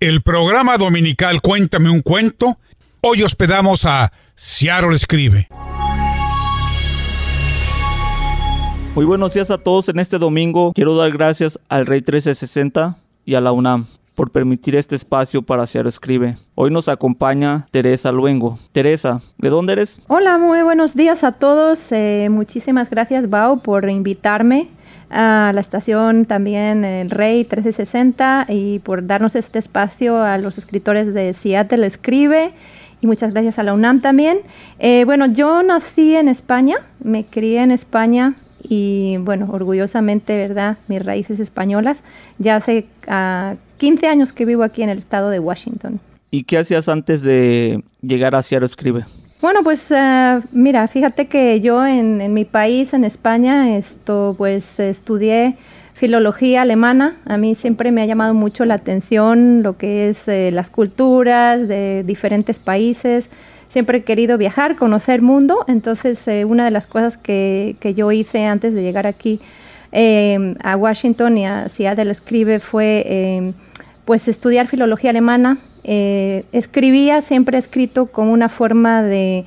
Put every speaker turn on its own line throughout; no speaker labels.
el programa dominical Cuéntame un cuento. Hoy hospedamos a Ciaro Escribe.
Muy buenos días a todos en este domingo. Quiero dar gracias al Rey 1360 y a la UNAM por permitir este espacio para Ciaro Escribe. Hoy nos acompaña Teresa Luengo. Teresa, ¿de dónde eres?
Hola, muy buenos días a todos. Eh, muchísimas gracias, Bao, por invitarme a la estación también El Rey 1360 y por darnos este espacio a los escritores de Seattle Escribe y muchas gracias a la UNAM también. Eh, bueno, yo nací en España, me crié en España y bueno, orgullosamente, ¿verdad? Mis raíces españolas. Ya hace 15 ah, años que vivo aquí en el estado de Washington.
¿Y qué hacías antes de llegar a Seattle Escribe?
Bueno, pues uh, mira, fíjate que yo en, en, mi país, en España, esto, pues estudié filología alemana. A mí siempre me ha llamado mucho la atención lo que es eh, las culturas de diferentes países. Siempre he querido viajar, conocer mundo. Entonces, eh, una de las cosas que, que, yo hice antes de llegar aquí eh, a Washington y a Seattle Escribe fue pues estudiar filología alemana eh, escribía, siempre he escrito con una forma de,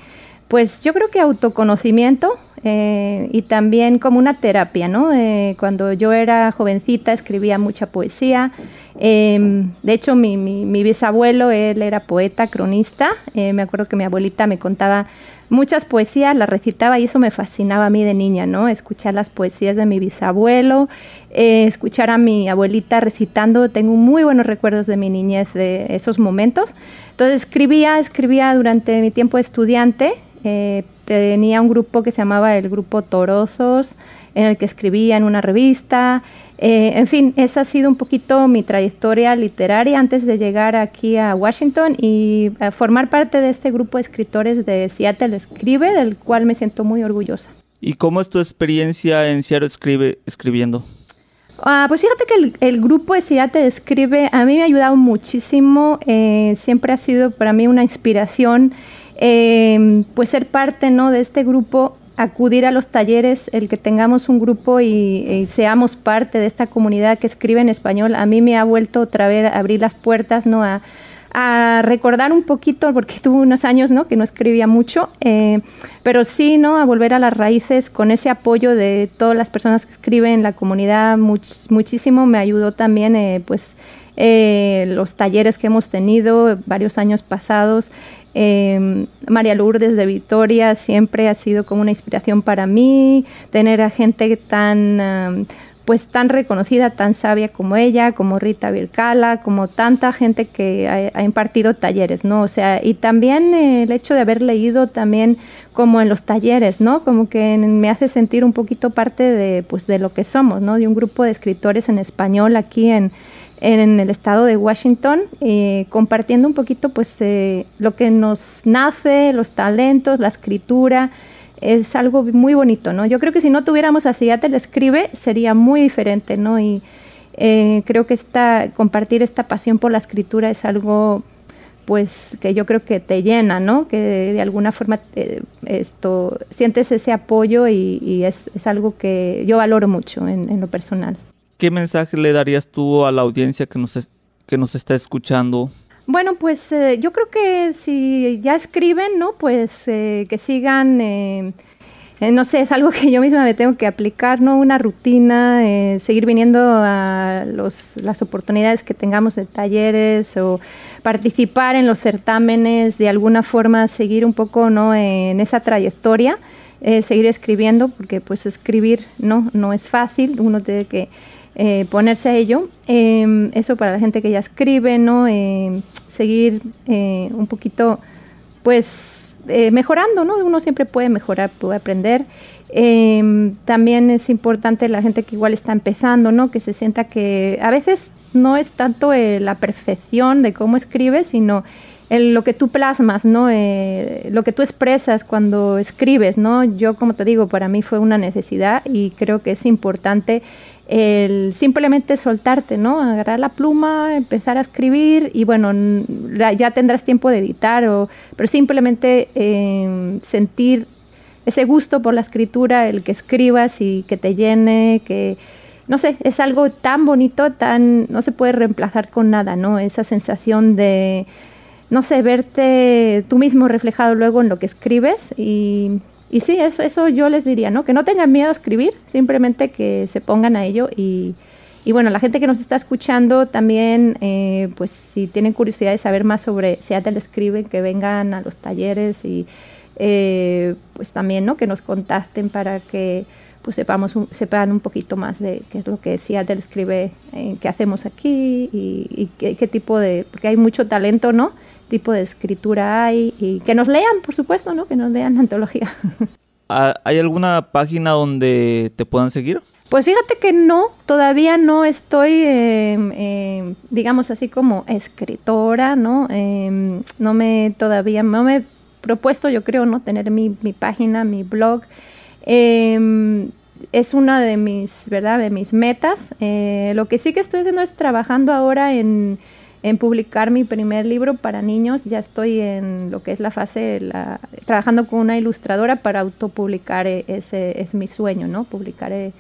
pues yo creo que autoconocimiento eh, y también como una terapia, ¿no? Eh, cuando yo era jovencita escribía mucha poesía. Em, de hecho, mi, mi, bisabuelo, él era poeta, cronista. me acuerdo que mi abuelita me contaba muchas poesías, las recitaba y eso me fascinaba a mí de niña, ¿no? Escuchar las poesías de mi bisabuelo, eh, escuchar a mi abuelita recitando, tengo muy buenos recuerdos de mi niñez de esos momentos. Entonces escribía, escribía durante mi tiempo de estudiante, eh, tenía un grupo que se llamaba el Grupo Torosos, en el que escribía en una revista. Eh, en fin, esa ha sido un poquito mi trayectoria literaria antes de llegar aquí a Washington y a formar parte de este grupo de escritores de Seattle Escribe, del cual me siento muy orgullosa.
¿Y cómo es tu experiencia en Seattle Escribe escribiendo?
Ah, pues fíjate que el, grupo de Seattle Escribe a mí me ha ayudado muchísimo, eh, siempre ha sido para mí una inspiración. Eh, pues ser parte ¿no? de este grupo acudir a los talleres, el que tengamos un grupo y, seamos parte de esta comunidad que escribe en español, a mí me ha vuelto otra vez a abrir las puertas, ¿no? A, recordar un poquito, porque tuve unos años, ¿no? Que no escribía mucho, eh, pero sí, ¿no? A volver a las raíces con ese apoyo de todas las personas que escriben en la comunidad, muchísimo me ayudó también, eh, pues, eh, los talleres que hemos tenido varios años pasados. Eh, María Lourdes de Vitoria siempre ha sido como una inspiración para mí, tener a gente tan, pues tan reconocida, tan sabia como ella, como Rita Vircala, como tanta gente que ha, impartido talleres, ¿no? O sea, y también el hecho de haber leído también como en los talleres, ¿no? Como que me hace sentir un poquito parte de, pues, de lo que somos, ¿no? De un grupo de escritores en español aquí en, en el estado de Washington, eh, compartiendo un poquito pues eh, lo que nos nace, los talentos, la escritura. Es algo muy bonito, ¿no? Yo creo que si no tuviéramos a Seattle Escribe sería muy diferente, ¿no? Y eh, creo que esta, compartir esta pasión por la escritura es algo pues que yo creo que te llena, ¿no? Que de, alguna forma esto sientes ese apoyo y, es, algo que yo valoro mucho en lo personal.
¿Qué mensaje le darías tú a la audiencia que nos, que nos está escuchando?
Bueno, pues eh, yo creo que si ya escriben, ¿no? Pues eh, que sigan, eh, no sé, es algo que yo misma me tengo que aplicar, ¿no? Una rutina, seguir viniendo a los, las oportunidades que tengamos de talleres o participar en los certámenes, de alguna forma seguir un poco, ¿no? En esa trayectoria, seguir escribiendo, porque pues escribir, ¿no? No es fácil, uno tiene que eh, ponerse a ello. Em, eso para la gente que ya escribe, ¿no? Em, seguir eh, un poquito, pues, eh, mejorando, ¿no? Uno siempre puede mejorar, puede aprender. Em, también es importante la gente que igual está empezando, ¿no? Que se sienta que a veces no es tanto la perfección de cómo escribe, sino lo que tú plasmas, ¿no? lo que tú expresas cuando escribes, ¿no? Yo, como te digo, para mí fue una necesidad y creo que es importante el simplemente soltarte, ¿no? Agarrar la pluma, empezar a escribir y bueno, ya tendrás tiempo de editar, o, pero simplemente em, sentir ese gusto por la escritura, el que escribas y que te llene, que no sé, es algo tan bonito, tan, no se puede reemplazar con nada, ¿no? Esa sensación de, no sé, verte tú mismo reflejado luego en lo que escribes y, y sí, eso, eso yo les diría, ¿no? Que no tengan miedo a escribir, simplemente que se pongan a ello y, y bueno, la gente que nos está escuchando también, eh, pues si tienen curiosidad de saber más sobre Seattle Escribe, que vengan a los talleres y eh, pues también, ¿no? Que nos contacten para que pues sepamos sepan un poquito más de qué es lo que Seattle Escribe, eh, qué hacemos aquí y, qué, qué, tipo de, porque hay mucho talento, ¿no? Tipo de escritura hay y que nos lean, por supuesto, ¿no? Que nos lean antología.
Ah, ¿Hay alguna página donde te puedan seguir?
Pues fíjate que no, todavía no estoy, em, em, digamos así como escritora, ¿no? Em, no me todavía, no me he propuesto, yo creo, ¿no? Tener mi, página, mi blog. es una de mis, ¿verdad? De mis metas. Eh, lo que sí que estoy haciendo es trabajando ahora en, publicar mi primer libro para niños. Ya estoy en lo que es la fase, la, trabajando con una ilustradora para autopublicar, e, ese es mi sueño, ¿no? Publicar eh,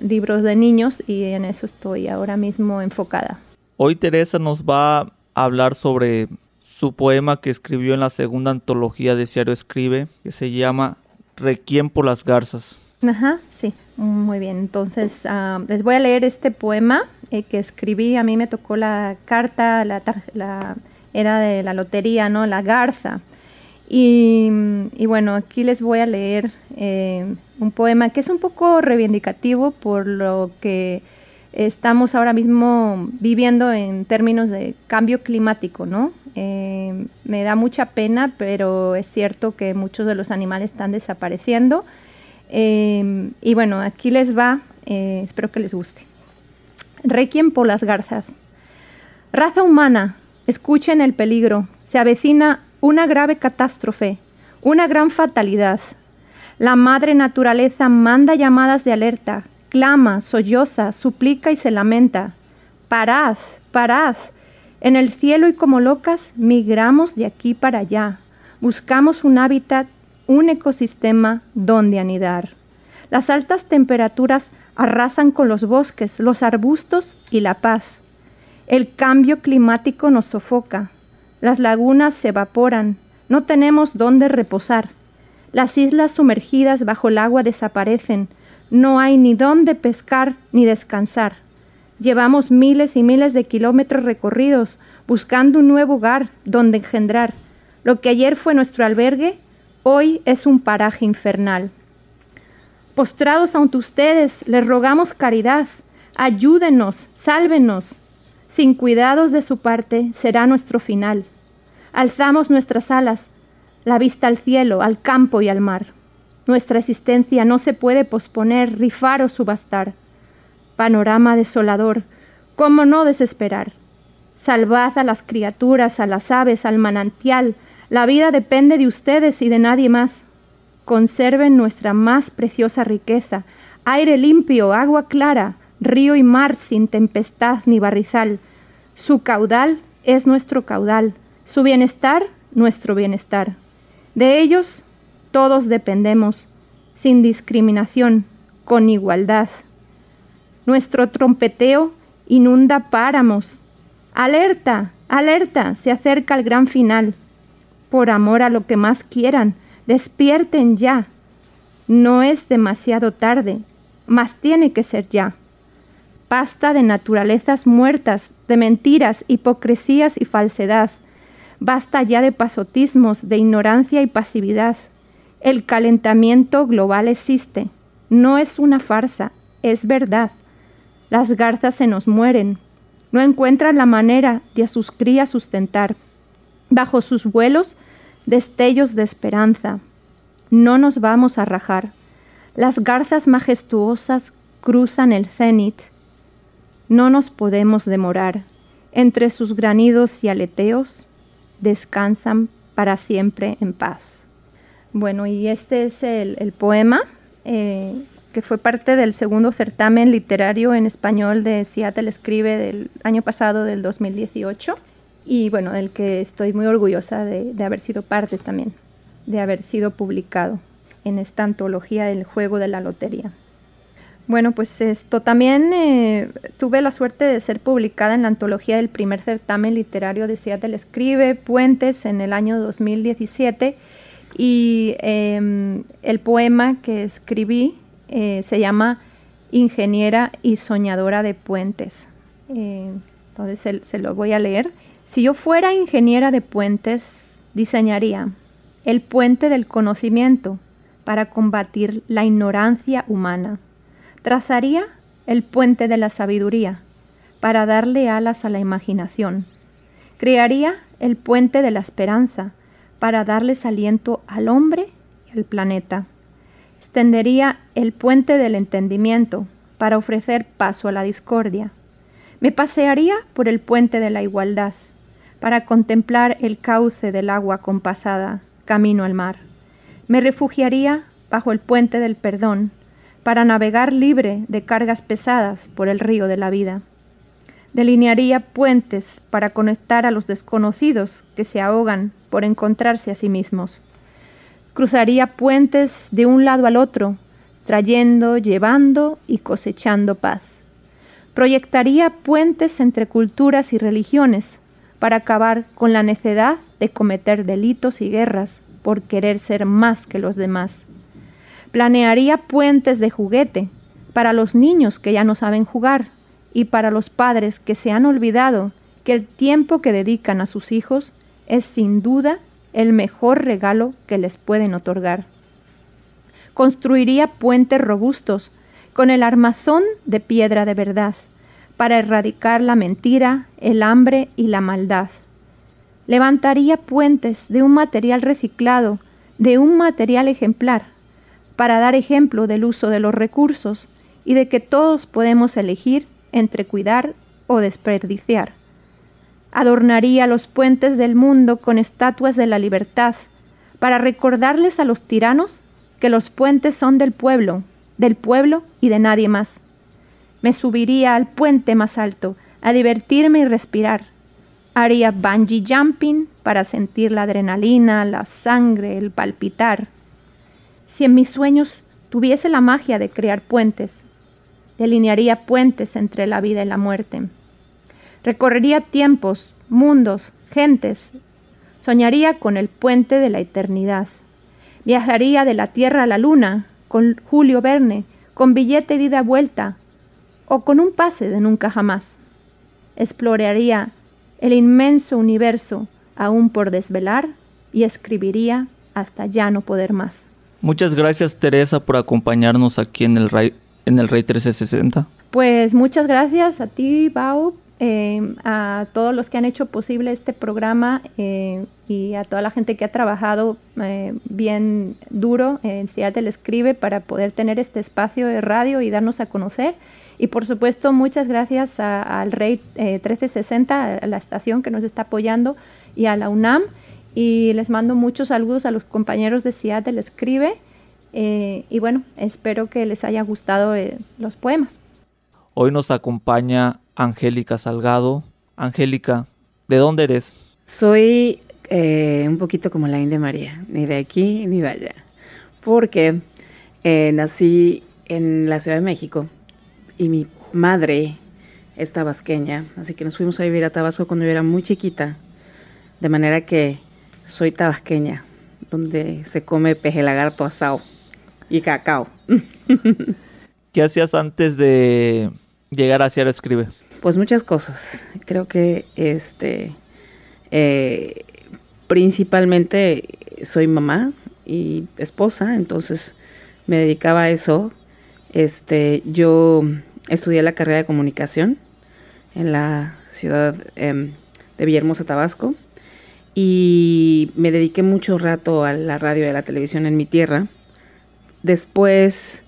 libros de niños y en eso estoy ahora mismo enfocada.
Hoy Teresa nos va a hablar sobre su poema que escribió en la segunda antología de Ciario Escribe, que se llama Requiem por las garzas.
Ajá, sí, muy bien. Entonces, ah, les voy a leer este poema eh, que escribí. A mí me tocó la carta, la, era de la lotería, ¿no? La garza. Y, bueno, aquí les voy a leer eh, un poema que es un poco reivindicativo por lo que estamos ahora mismo viviendo en términos de cambio climático, ¿no? Eh, me da mucha pena, pero es cierto que muchos de los animales están desapareciendo. Y bueno, aquí les va, espero que les guste. Requiem por las garzas. Raza humana, escuchen el peligro. Se avecina una grave catástrofe, una gran fatalidad. La madre naturaleza manda llamadas de alerta, clama, solloza, suplica y se lamenta. Parad, parad. En el cielo y como locas migramos de aquí para allá. Buscamos un hábitat, un ecosistema donde anidar. Las altas temperaturas arrasan con los bosques, los arbustos y la paz. El cambio climático nos sofoca. Las lagunas se evaporan, no tenemos dónde reposar. Las islas sumergidas bajo el agua desaparecen, no hay ni dónde pescar ni descansar. Llevamos miles y miles de kilómetros recorridos buscando un nuevo hogar donde engendrar. Lo que ayer fue nuestro albergue, hoy es un paraje infernal. Postrados ante ustedes, les rogamos caridad, ayúdenos, sálvenos. Sin cuidados de su parte será nuestro final. Alzamos nuestras alas, la vista al cielo, al campo y al mar. Nuestra existencia no se puede posponer, rifar o subastar. Panorama desolador, ¿cómo no desesperar? Salvad a las criaturas, a las aves, al manantial. La vida depende de ustedes y de nadie más. Conserven nuestra más preciosa riqueza, aire limpio, agua clara, río y mar sin tempestad ni barrizal. Su caudal es nuestro caudal su bienestar, nuestro bienestar. De ellos todos dependemos, sin discriminación, con igualdad. Nuestro trompeteo inunda páramos. Alerta, alerta, se acerca el gran final. Por amor a lo que más quieran, despierten ya. No es demasiado tarde, mas tiene que ser ya. Pasta de naturalezas muertas, de mentiras, hipocresías y falsedad Basta ya de pasotismos, de ignorancia y pasividad. El calentamiento global existe. No es una farsa, es verdad. Las garzas se nos mueren. No encuentran la manera de a sus crías sustentar. Bajo sus vuelos, destellos de esperanza. No nos vamos a rajar. Las garzas majestuosas cruzan el cenit. No nos podemos demorar. Entre sus granidos y aleteos, descansan para siempre en paz. Bueno, y este es el, poema eh, que fue parte del segundo certamen literario en español de Seattle Escribe del año pasado, del 2018, y bueno, del que estoy muy orgullosa de, de haber sido parte también, de haber sido publicado en esta antología del juego de la lotería. Bueno, pues esto también eh, tuve la suerte de ser publicada en la antología del primer certamen literario de Seattle Escribe, Puentes, en el año 2017. Y em, el poema que escribí eh, se llama Ingeniera y Soñadora de Puentes. Eh, entonces se, se lo voy a leer. Si yo fuera ingeniera de puentes, diseñaría el puente del conocimiento para combatir la ignorancia humana Trazaría el puente de la sabiduría para darle alas a la imaginación. Crearía el puente de la esperanza para darles aliento al hombre y al planeta. Extendería el puente del entendimiento para ofrecer paso a la discordia. Me pasearía por el puente de la igualdad para contemplar el cauce del agua compasada, camino al mar. Me refugiaría bajo el puente del perdón para navegar libre de cargas pesadas por el río de la vida. Delinearía puentes para conectar a los desconocidos que se ahogan por encontrarse a sí mismos. Cruzaría puentes de un lado al otro, trayendo, llevando y cosechando paz. Proyectaría puentes entre culturas y religiones para acabar con la necedad de cometer delitos y guerras por querer ser más que los demás Planearía puentes de juguete para los niños que ya no saben jugar y para los padres que se han olvidado que el tiempo que dedican a sus hijos es sin duda el mejor regalo que les pueden otorgar. Construiría puentes robustos con el armazón de piedra de verdad para erradicar la mentira, el hambre y la maldad. Levantaría puentes de un material reciclado, de un material ejemplar, para dar ejemplo del uso de los recursos y de que todos podemos elegir entre cuidar o desperdiciar. Adornaría los puentes del mundo con estatuas de la libertad, para recordarles a los tiranos que los puentes son del pueblo, del pueblo y de nadie más. Me subiría al puente más alto a divertirme y respirar. Haría bungee jumping para sentir la adrenalina, la sangre, el palpitar si en mis sueños tuviese la magia de crear puentes, delinearía puentes entre la vida y la muerte. Recorrería tiempos, mundos, gentes. Soñaría con el puente de la eternidad. Viajaría de la Tierra a la Luna con Julio Verne, con billete de ida vuelta o con un pase de nunca jamás. Exploraría el inmenso universo aún por desvelar y escribiría hasta ya no poder más.
Muchas gracias Teresa por acompañarnos aquí en el Rey, en el Rey 1360.
Pues muchas gracias a ti, Bau, eh, a todos los que han hecho posible este programa eh, y a toda la gente que ha trabajado eh, bien duro en Seattle Escribe para poder tener este espacio de radio y darnos a conocer. Y por supuesto, muchas gracias al Rey 1360, a la estación que nos está apoyando, y a la UNAM y les mando muchos saludos a los compañeros de Seattle Escribe. Eh, y bueno, espero que les haya gustado eh, los poemas.
Hoy nos acompaña Angélica Salgado. Angélica, ¿de dónde eres?
Soy eh, un poquito como la India María, ni de aquí ni de allá, porque nací en la Ciudad de México y mi madre es tabasqueña, así que nos fuimos a vivir a Tabasco cuando yo era muy chiquita, de manera que soy tabasqueña, donde se come peje lagarto asado y cacao.
¿Qué hacías antes de llegar a Sierra Escribe?
Pues muchas cosas. Creo que este eh, principalmente soy mamá y esposa, entonces me dedicaba a eso. Este, yo estudié la carrera de comunicación en la ciudad em, de Villahermosa, Tabasco y me dediqué mucho rato a la radio y a la televisión en mi tierra. Después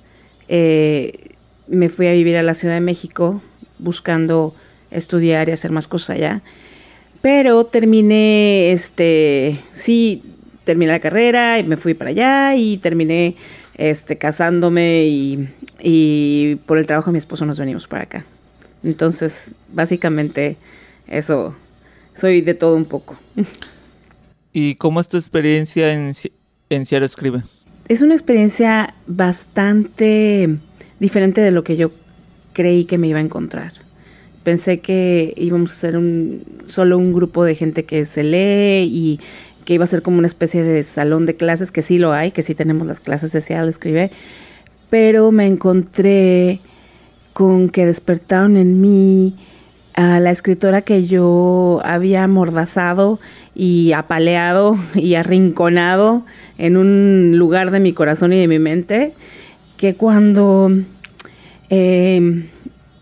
eh, me fui a vivir a la Ciudad de México buscando estudiar y hacer más cosas allá. Pero terminé, este, sí, terminé la carrera y me fui para allá y terminé este, casándome y, y por el trabajo de mi esposo nos venimos para acá. Entonces, básicamente, eso, soy de todo un poco.
¿Y cómo es tu experiencia en, en Escribe?
Es una experiencia bastante diferente de lo que yo creí que me iba a encontrar. Pensé que íbamos a ser solo un grupo de gente que se lee y que iba a ser como una especie de salón de clases, que sí lo hay, que sí tenemos las clases de Seattle Escribe, pero me encontré con que despertaron en mí a la escritora que yo había amordazado y apaleado y arrinconado en un lugar de mi corazón y de mi mente, que cuando eh,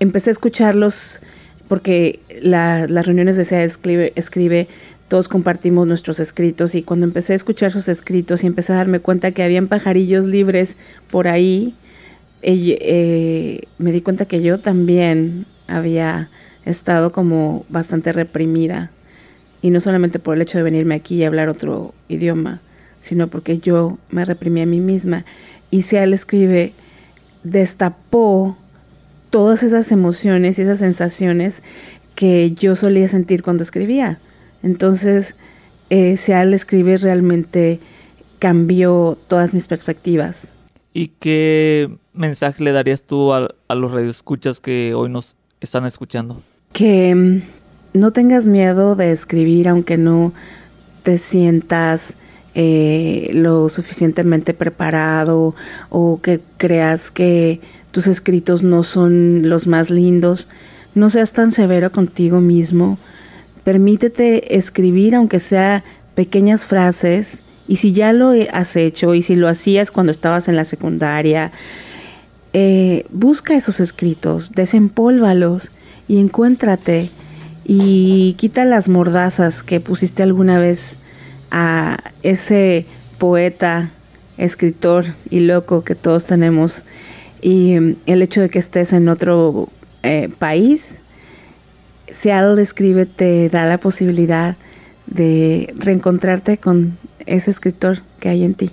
empecé a escucharlos, porque las reuniones de SEA escribe, todos compartimos nuestros escritos y cuando empecé a escuchar sus escritos y empecé a darme cuenta que habían pajarillos libres por ahí, eh, me di cuenta que yo también había estado como bastante reprimida. Y no solamente por el hecho de venirme aquí y hablar otro idioma, sino porque yo me reprimí a mí misma. Y si él escribe, destapó todas esas emociones y esas sensaciones que yo solía sentir cuando escribía. Entonces, eh, al escribe realmente cambió todas mis perspectivas.
¿Y qué mensaje le darías tú a, a los radioescuchas que hoy nos están escuchando?
que mm, no tengas miedo de escribir aunque no te sientas eh, lo suficientemente preparado o que creas que tus escritos no son los más lindos. No seas tan severo contigo mismo. Permítete escribir aunque sea pequeñas frases y si ya lo has hecho y si lo hacías cuando estabas en la secundaria, eh, busca esos escritos, desempólvalos y encuéntrate y quita las mordazas que pusiste alguna vez a ese poeta, escritor y loco que todos tenemos y mm, el hecho de que estés en otro eh, país, Seattle Escribe te da la posibilidad de reencontrarte con ese escritor que hay en ti.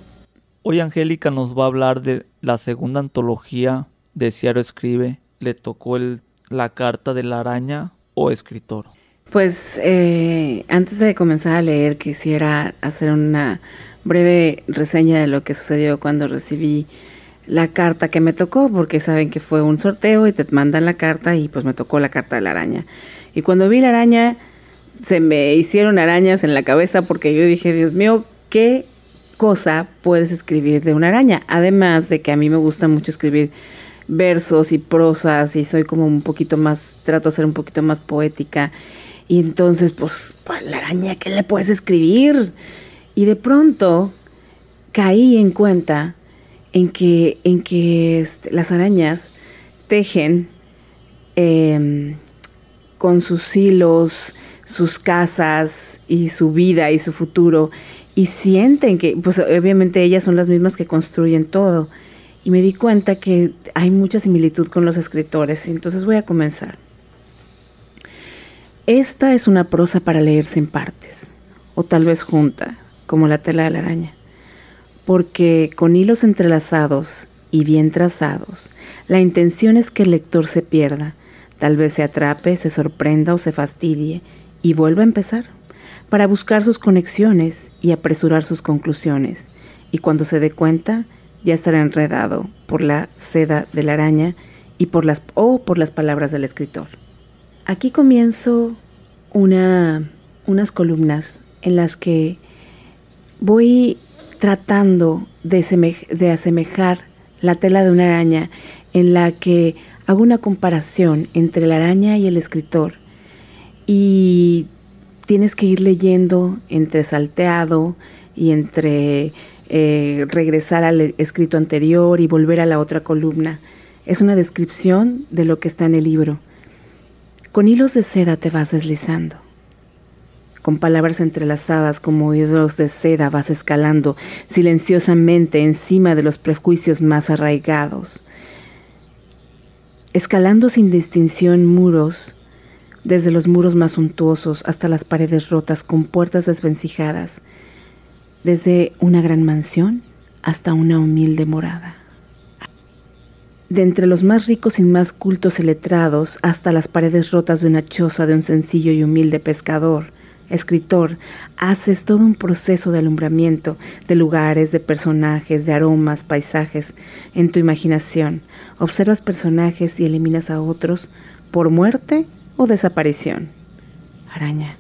Hoy Angélica nos va a hablar de la segunda antología de Seattle Escribe. Le tocó el la carta de la araña o escritor?
Pues eh, antes de comenzar a leer quisiera hacer una breve reseña de lo que sucedió cuando recibí la carta que me tocó, porque saben que fue un sorteo y te mandan la carta y pues me tocó la carta de la araña. Y cuando vi la araña, se me hicieron arañas en la cabeza porque yo dije, Dios mío, ¿qué cosa puedes escribir de una araña? Además de que a mí me gusta mucho escribir versos y prosas y soy como un poquito más, trato de ser un poquito más poética. Y entonces, pues, la araña, ¿qué le puedes escribir? Y de pronto caí en cuenta en que, en que este, las arañas tejen em, con sus hilos, sus casas y su vida y su futuro y sienten que, pues obviamente ellas son las mismas que construyen todo y me di cuenta que hay mucha similitud con los escritores, entonces voy a comenzar. Esta es una prosa para leerse en partes, o tal vez junta, como la tela de la araña, porque con hilos entrelazados y bien trazados, la intención es que el lector se pierda, tal vez se atrape, se sorprenda o se fastidie y vuelva a empezar, para buscar sus conexiones y apresurar sus conclusiones, y cuando se dé cuenta, ya estará enredado por la seda de la araña y por las, o por las palabras del escritor. Aquí comienzo una, unas columnas en las que voy tratando de, de asemejar la tela de una araña en la que hago una comparación entre la araña y el escritor y tienes que ir leyendo entre salteado y entre eh, regresar al escrito anterior y volver a la otra columna. Es una descripción de lo que está en el libro. Con hilos de seda te vas deslizando. Con palabras entrelazadas como hilos de seda vas escalando silenciosamente encima de los prejuicios más arraigados. Escalando sin distinción muros, desde los muros más suntuosos hasta las paredes rotas con puertas desvencijadas, desde una gran mansión hasta una humilde morada. De entre los más ricos y más cultos y letrados hasta las paredes rotas de una choza de un sencillo y humilde pescador, escritor, haces todo un proceso de alumbramiento de lugares, de personajes, de aromas, paisajes en tu imaginación. Observas personajes y eliminas a otros por muerte o desaparición. Araña,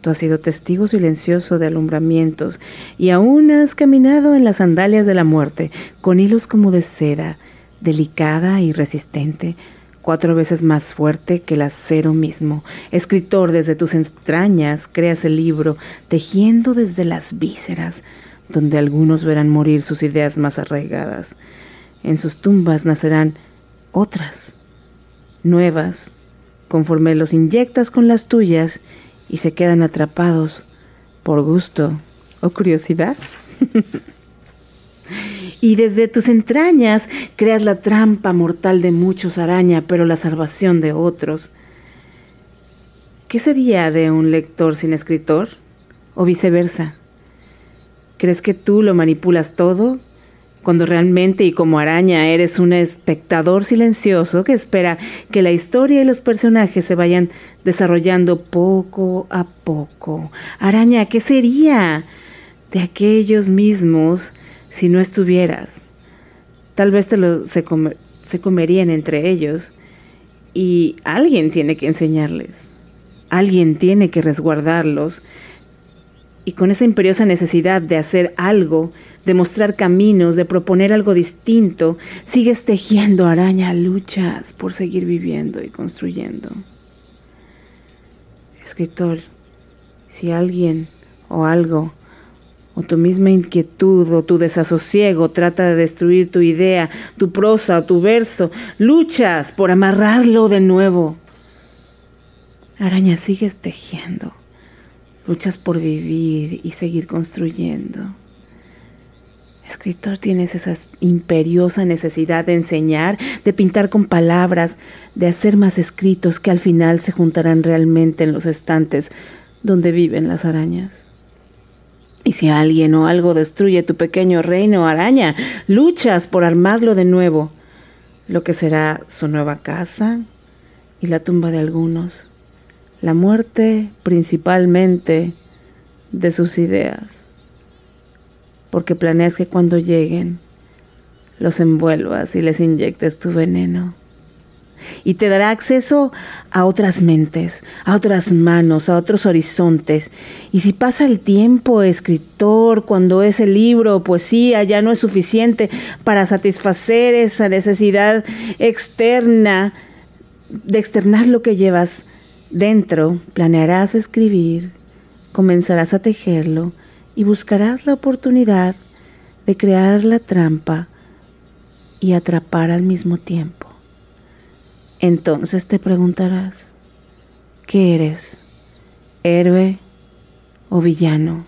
tú has sido testigo silencioso de alumbramientos y aún has caminado en las sandalias de la muerte con hilos como de seda, delicada y resistente, cuatro veces más fuerte que el acero mismo. Escritor, desde tus entrañas creas el libro, tejiendo desde las vísceras, donde algunos verán morir sus ideas más arraigadas. En sus tumbas nacerán otras, nuevas, conforme los inyectas con las tuyas y se quedan atrapados por gusto o curiosidad. y desde tus entrañas creas la trampa mortal de muchos araña, pero la salvación de otros. ¿Qué sería de un lector sin escritor? ¿O viceversa? ¿Crees que tú lo manipulas todo? Cuando realmente y como araña eres un espectador silencioso que espera que la historia y los personajes se vayan desarrollando poco a poco. Araña, ¿qué sería de aquellos mismos si no estuvieras. Tal vez te lo, se, se comerían entre ellos y alguien tiene que enseñarles. Alguien tiene que resguardarlos. Y con esa imperiosa necesidad de hacer algo, de mostrar caminos, de proponer algo distinto, sigues tejiendo araña luchas por seguir viviendo y construyendo. Escritor, si alguien o algo o tu misma inquietud o tu desasosiego trata de destruir tu idea, tu prosa o tu verso, luchas por amarrarlo de nuevo. Araña, sigues tejiendo, luchas por vivir y seguir construyendo. Escritor, tienes esa imperiosa necesidad de enseñar, de pintar con palabras, de hacer más escritos que al final se juntarán realmente en los estantes donde viven las arañas. Y si alguien o algo destruye tu pequeño reino araña, luchas por armarlo de nuevo, lo que será su nueva casa y la tumba de algunos, la muerte principalmente de sus ideas, porque planeas que cuando lleguen los envuelvas y les inyectes tu veneno y te dará acceso a otras mentes, a otras manos, a otros horizontes. Y si pasa el tiempo, escritor, cuando ese libro o poesía ya no es suficiente para satisfacer esa necesidad externa de externar lo que llevas dentro, planearás escribir, comenzarás a tejerlo y buscarás la oportunidad de crear la trampa y atrapar al mismo tiempo. Entonces te preguntarás, ¿qué eres? ¿Héroe o villano?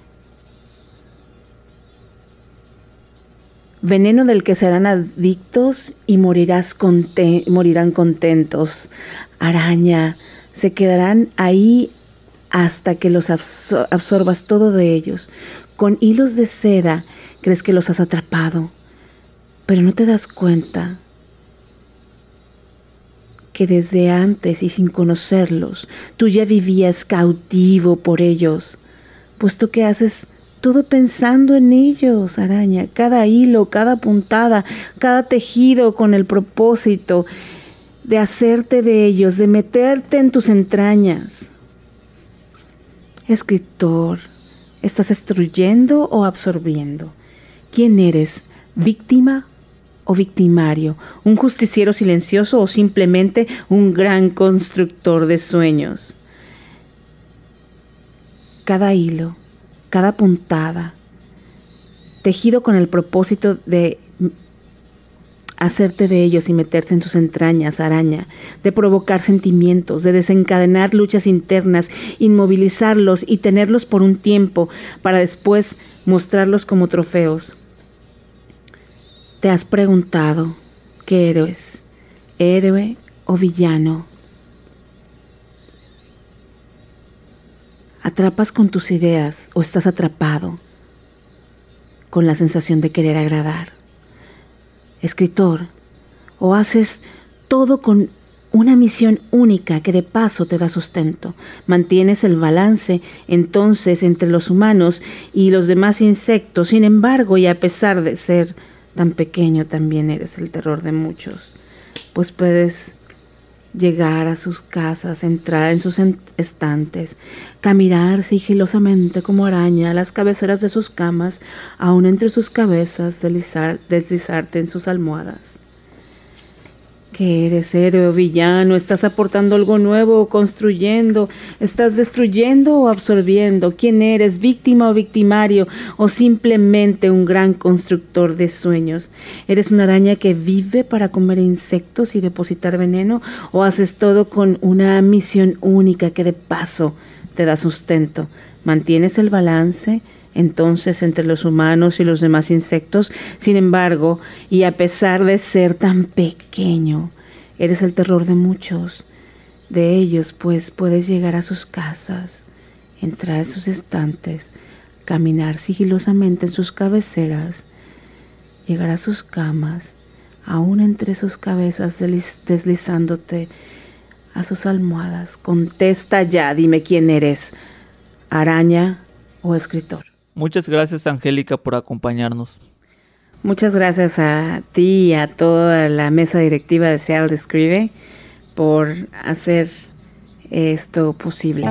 Veneno del que serán adictos y morirán contentos. Araña, se quedarán ahí hasta que los absorbas todo de ellos. Con hilos de seda crees que los has atrapado, pero no te das cuenta que desde antes y sin conocerlos tú ya vivías cautivo por ellos, puesto que haces todo pensando en ellos, araña, cada hilo, cada puntada, cada tejido con el propósito de hacerte de ellos, de meterte en tus entrañas. Escritor, ¿estás destruyendo o absorbiendo? ¿Quién eres? ¿Víctima o victimario, un justiciero silencioso o simplemente un gran constructor de sueños. Cada hilo, cada puntada, tejido con el propósito de hacerte de ellos y meterse en tus entrañas, araña, de provocar sentimientos, de desencadenar luchas internas, inmovilizarlos y tenerlos por un tiempo para después mostrarlos como trofeos. ¿Te has preguntado qué eres? ¿Héroe o villano? ¿Atrapas con tus ideas o estás atrapado con la sensación de querer agradar? Escritor, o haces todo con una misión única que de paso te da sustento. Mantienes el balance entonces entre los humanos y los demás insectos. Sin embargo, y a pesar de ser tan pequeño, también eres el terror de muchos. Pues puedes llegar a sus casas, entrar en sus estantes, caminar sigilosamente como araña a las cabeceras de sus camas, aún entre sus cabezas, deslizar, deslizarte en sus almohadas que eres héroe o villano, estás aportando algo nuevo o construyendo, estás destruyendo o absorbiendo, quién eres, víctima o victimario o simplemente un gran constructor de sueños. ¿Eres una araña que vive para comer insectos y depositar veneno o haces todo con una misión única que de paso te da sustento? ¿Mantienes el balance? Entonces entre los humanos y los demás insectos. Sin embargo, y a pesar de ser tan pequeño, eres el terror de muchos. De ellos, pues, puedes llegar a sus casas, entrar en sus estantes, caminar sigilosamente en sus cabeceras, llegar a sus camas, aún entre sus cabezas deslizándote a sus almohadas. Contesta ya, dime quién eres, araña o escritor.
Muchas gracias Angélica por acompañarnos.
Muchas gracias a ti y a toda la mesa directiva de Seattle Escribe por hacer esto posible.